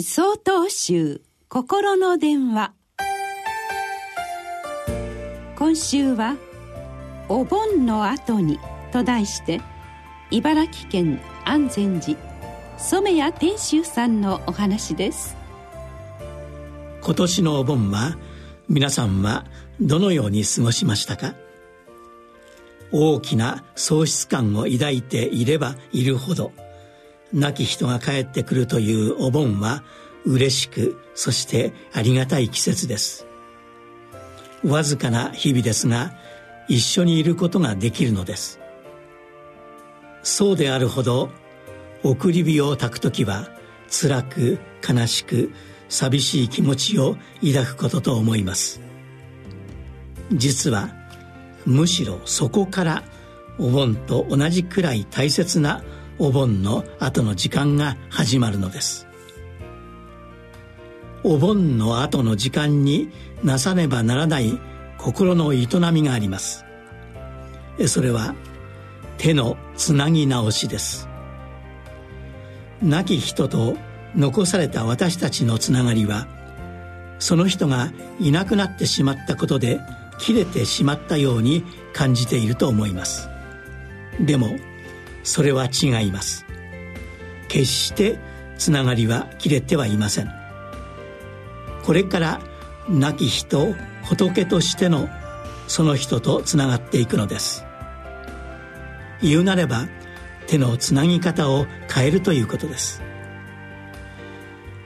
総統集心の電話。今週は「お盆の後に」と題して茨城県安全寺染谷天秀さんのお話です。今年のお盆は皆さんはどのように過ごしましたか？大きな喪失感を抱いていればいるほど亡き人が帰ってくるというお盆は嬉しくそしてありがたい季節です。わずかな日々ですが一緒にいることができるのです。そうであるほど送り火を焚く時は辛く悲しく寂しい気持ちを抱くことと思います。実はむしろそこからお盆と同じくらい大切なお盆の後の時間が始まるのです。お盆の後の時間になさねばならない心の営みがあります。それは手のつなぎ直しです。亡き人と残された私たちのつながりはその人がいなくなってしまったことで切れてしまったように感じていると思います。でもそれは違います。決してつながりは切れてはいません。これから亡き人仏としてのその人とつながっていくのです。言うなれば手のつなぎ方を変えるということです。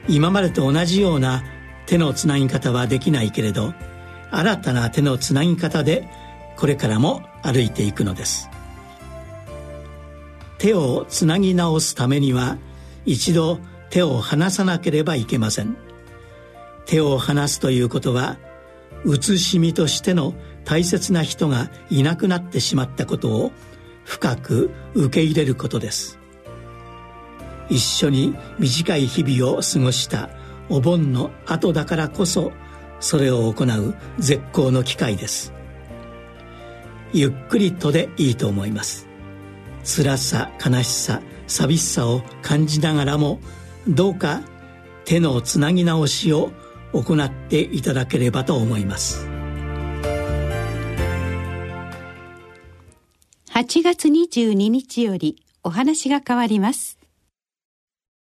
今までと同じような手のつなぎ方はできないけれど新たな手のつなぎ方でこれからも歩いていくのです。手をつなぎ直すためには一度手を離さなければいけません。手を離すということは慈しみとしての大切な人がいなくなってしまったことを深く受け入れることです。一緒に短い日々を過ごしたお盆の後だからこそそれを行う絶好の機会です。ゆっくりとでいいと思います。辛さ悲しさ寂しさを感じながらもどうか手のつなぎ直しを行っていただければと思います。8月22日よりお話が変わります。